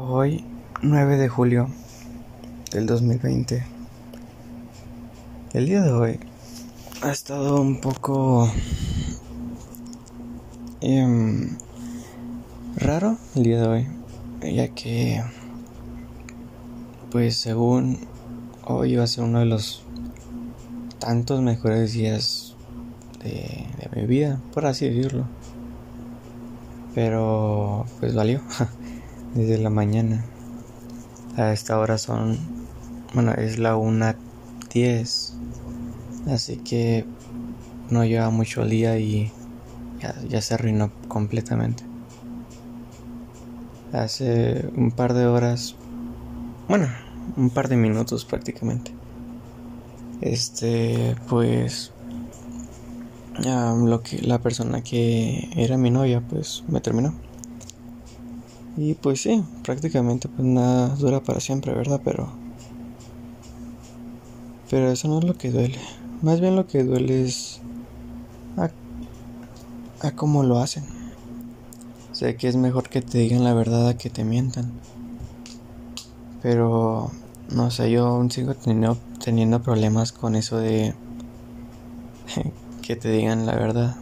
Hoy, 9 de julio del 2020. El día de hoy ha estado un poco em, raro el día de hoy, ya que, pues según hoy iba a ser uno de los tantos mejores días de, de mi vida, por así decirlo. Pero, pues valió. desde la mañana. A esta hora son, bueno, es la 1.10. Así que no lleva mucho día y ya, se arruinó completamente. Hace un par de horas, bueno, un par de minutos prácticamente. Este, pues, ya lo que la persona que era mi novia, pues me terminó. Y pues sí, prácticamente pues nada dura para siempre, ¿verdad? Pero pero eso no es lo que duele. Más bien lo que duele es a, a cómo lo hacen. Sé que es mejor que te digan la verdad a que te mientan. Pero no sé, yo aún sigo teniendo, teniendo problemas con eso de que te digan la verdad.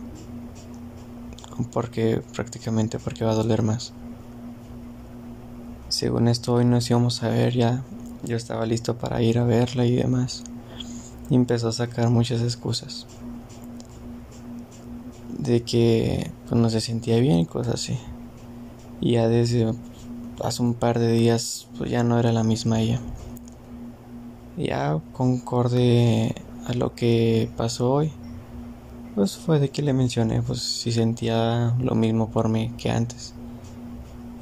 Porque prácticamente porque va a doler más. Según esto hoy nos íbamos a ver ya. Yo estaba listo para ir a verla y demás. Y empezó a sacar muchas excusas. De que pues, no se sentía bien y cosas así. Y ya desde hace un par de días pues ya no era la misma ella. Ya concorde a lo que pasó hoy. Pues fue de que le mencioné pues si sentía lo mismo por mí que antes.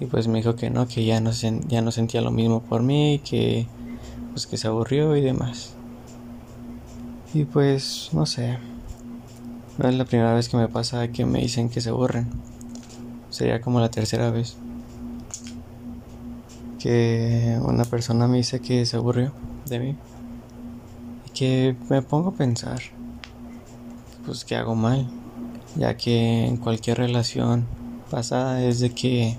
Y pues me dijo que no, que ya no, ya no sentía lo mismo por mí, que pues que se aburrió y demás. Y pues no sé. No es la primera vez que me pasa que me dicen que se aburren. Sería como la tercera vez. Que una persona me dice que se aburrió de mí. Y que me pongo a pensar. Pues que hago mal. Ya que en cualquier relación pasada es de que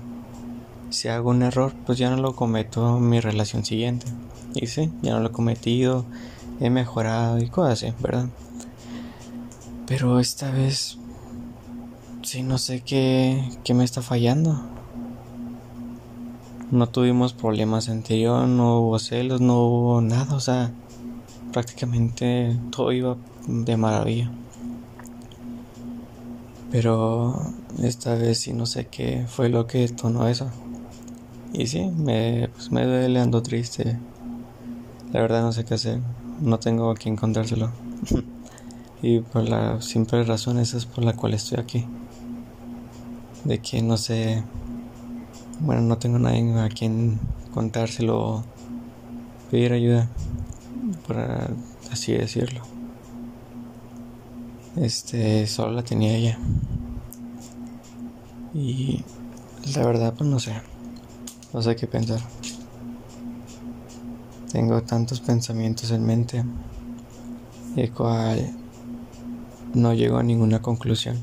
si hago un error, pues ya no lo cometo en mi relación siguiente. Y sí, ya no lo he cometido, he mejorado y cosas así, ¿verdad? Pero esta vez, sí, no sé qué, qué me está fallando. No tuvimos problemas anterior, no hubo celos, no hubo nada, o sea, prácticamente todo iba de maravilla. Pero esta vez sí no sé qué fue lo que detonó eso. Y sí, me, pues me duele, ando triste. La verdad no sé qué hacer. No tengo a quien contárselo. y por la simple razón esa es por la cual estoy aquí. De que no sé... Bueno, no tengo nadie a quien contárselo pedir ayuda. Por así decirlo. Este, solo la tenía ella. Y la verdad, pues no sé. No sé qué pensar. Tengo tantos pensamientos en mente, el cual no llego a ninguna conclusión.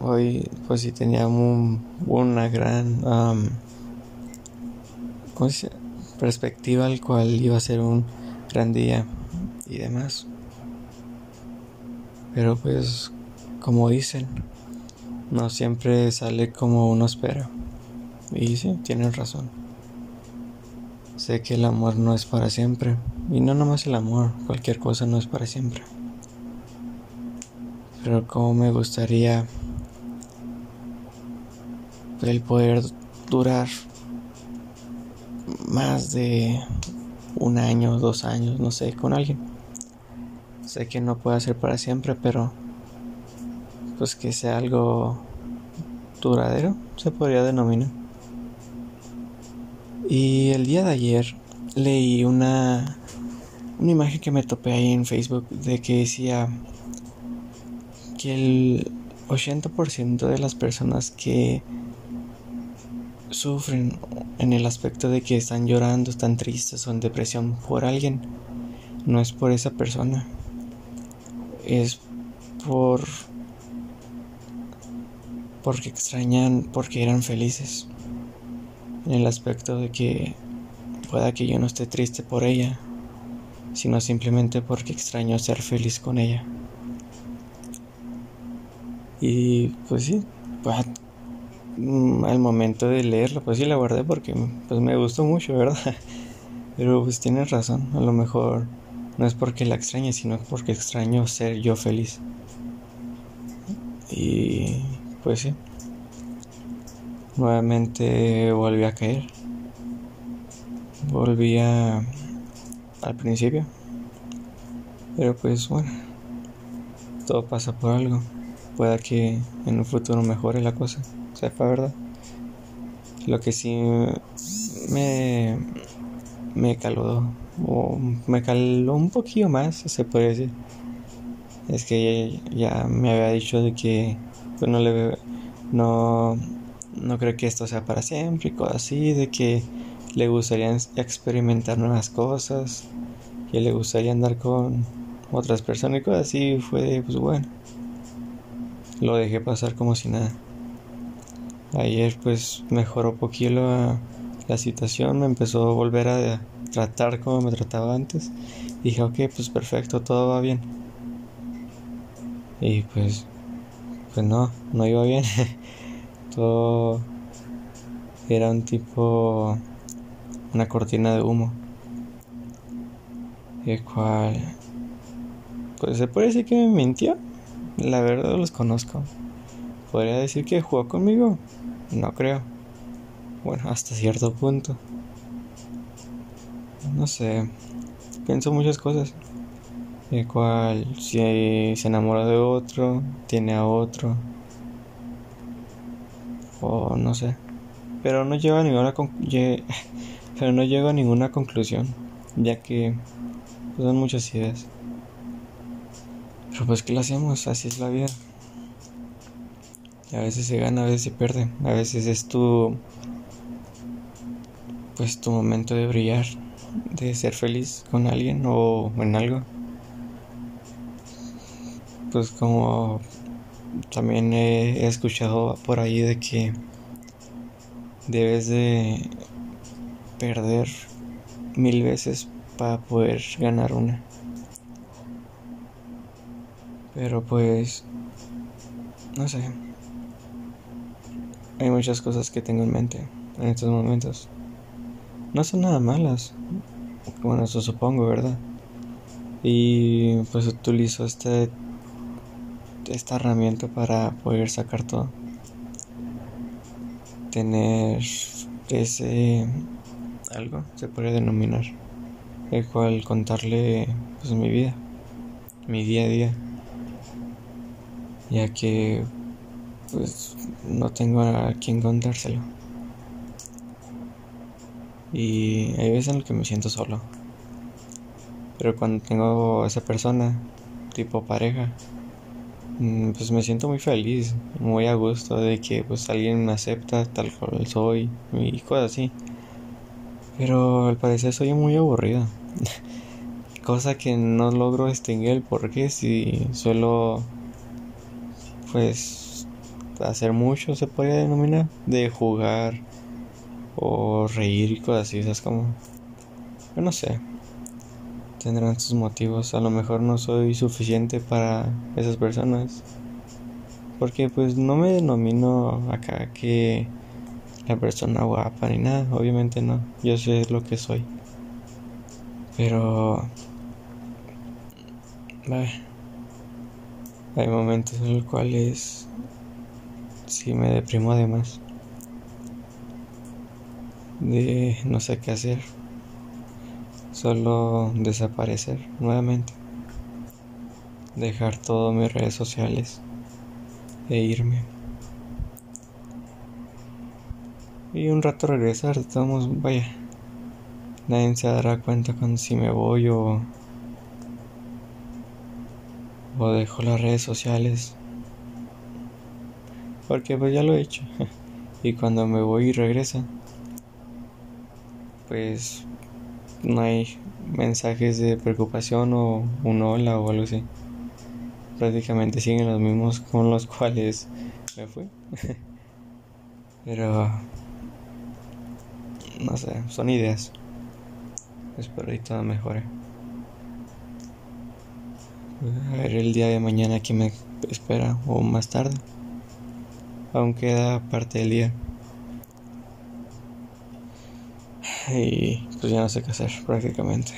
Hoy, pues sí tenía una gran perspectiva al cual iba a ser un gran día y demás. Pero pues, como dicen, no siempre sale como uno espera. Y sí, tienen razón. Sé que el amor no es para siempre. Y no nomás el amor, cualquier cosa no es para siempre. Pero como me gustaría el poder durar más de un año, dos años, no sé, con alguien. Sé que no puede ser para siempre, pero pues que sea algo duradero, se podría denominar. Y el día de ayer leí una, una imagen que me topé ahí en Facebook de que decía que el 80% de las personas que sufren en el aspecto de que están llorando, están tristes o en depresión por alguien, no es por esa persona, es por porque extrañan porque eran felices. En el aspecto de que pueda que yo no esté triste por ella, sino simplemente porque extraño ser feliz con ella. Y pues sí, pues, mm, al momento de leerlo, pues sí la guardé porque pues me gustó mucho, ¿verdad? Pero pues tienes razón, a lo mejor no es porque la extrañe, sino porque extraño ser yo feliz. Y pues sí. Nuevamente volví a caer. Volví a, al principio. Pero pues bueno. Todo pasa por algo. Pueda que en un futuro mejore la cosa. Sepa verdad. Lo que sí me, me caló, o me caló un poquillo más, se puede decir. Es que ya, me había dicho de que pues no le no no creo que esto sea para siempre y cosas así, de que le gustaría experimentar nuevas cosas, que le gustaría andar con otras personas y cosas así, fue pues bueno. Lo dejé pasar como si nada. Ayer pues mejoró poquito la situación, me empezó a volver a tratar como me trataba antes. Dije, ok, pues perfecto, todo va bien. Y pues, pues no, no iba bien. todo era un tipo, una cortina de humo. El cual, pues se puede decir que me mintió. La verdad los conozco. ¿Podría decir que jugó conmigo? No creo. Bueno, hasta cierto punto. No sé. Pienso muchas cosas. El cual, si se enamora de otro, tiene a otro. O no sé. Pero no llego a ninguna pero no llego a ninguna conclusión, ya que pues, son muchas ideas. Pero pues qué lo hacemos, así es la vida. A veces se gana, a veces se pierde, a veces es tu pues tu momento de brillar, de ser feliz con alguien o en algo. Pues como también he, escuchado por ahí de que debes de perder mil veces para poder ganar una. Pero pues, no sé. Hay muchas cosas que tengo en mente en estos momentos. No son nada malas. Bueno, eso supongo, ¿verdad? Y pues utilizo este esta herramienta para poder sacar todo. Tener ese algo, se puede denominar, el cual contarle pues mi vida, mi día a día, ya que pues no tengo a quien contárselo. Y hay veces en las que me siento solo. Pero cuando tengo a esa persona, tipo pareja, pues me siento muy feliz, muy a gusto de que pues alguien me acepta tal cual soy y cosas así. Pero al parecer soy muy aburrido. Cosa que no logro distinguir porque si suelo pues hacer mucho se podría denominar de jugar o reír y cosas así, es como yo no sé tendrán sus motivos. A lo mejor no soy suficiente para esas personas. Porque pues no me denomino acá que la persona guapa ni nada. Obviamente no. Yo sé lo que soy. Pero... hay momentos en los cuales sí me deprimo además. De no sé qué hacer solo desaparecer nuevamente, dejar todas mis redes sociales e irme. Y un rato regresar, estamos, vaya, nadie se dará cuenta cuando si me voy o, o dejo las redes sociales. Porque pues ya lo he hecho. y cuando me voy y regresa, pues no hay mensajes de preocupación o un hola o algo así. Prácticamente siguen los mismos con los cuales me fui. Pero no sé, son ideas. Espero y todo mejore. A ver el día de mañana que me espera o más tarde. Aún queda parte del día. Y pues ya no sé qué hacer prácticamente.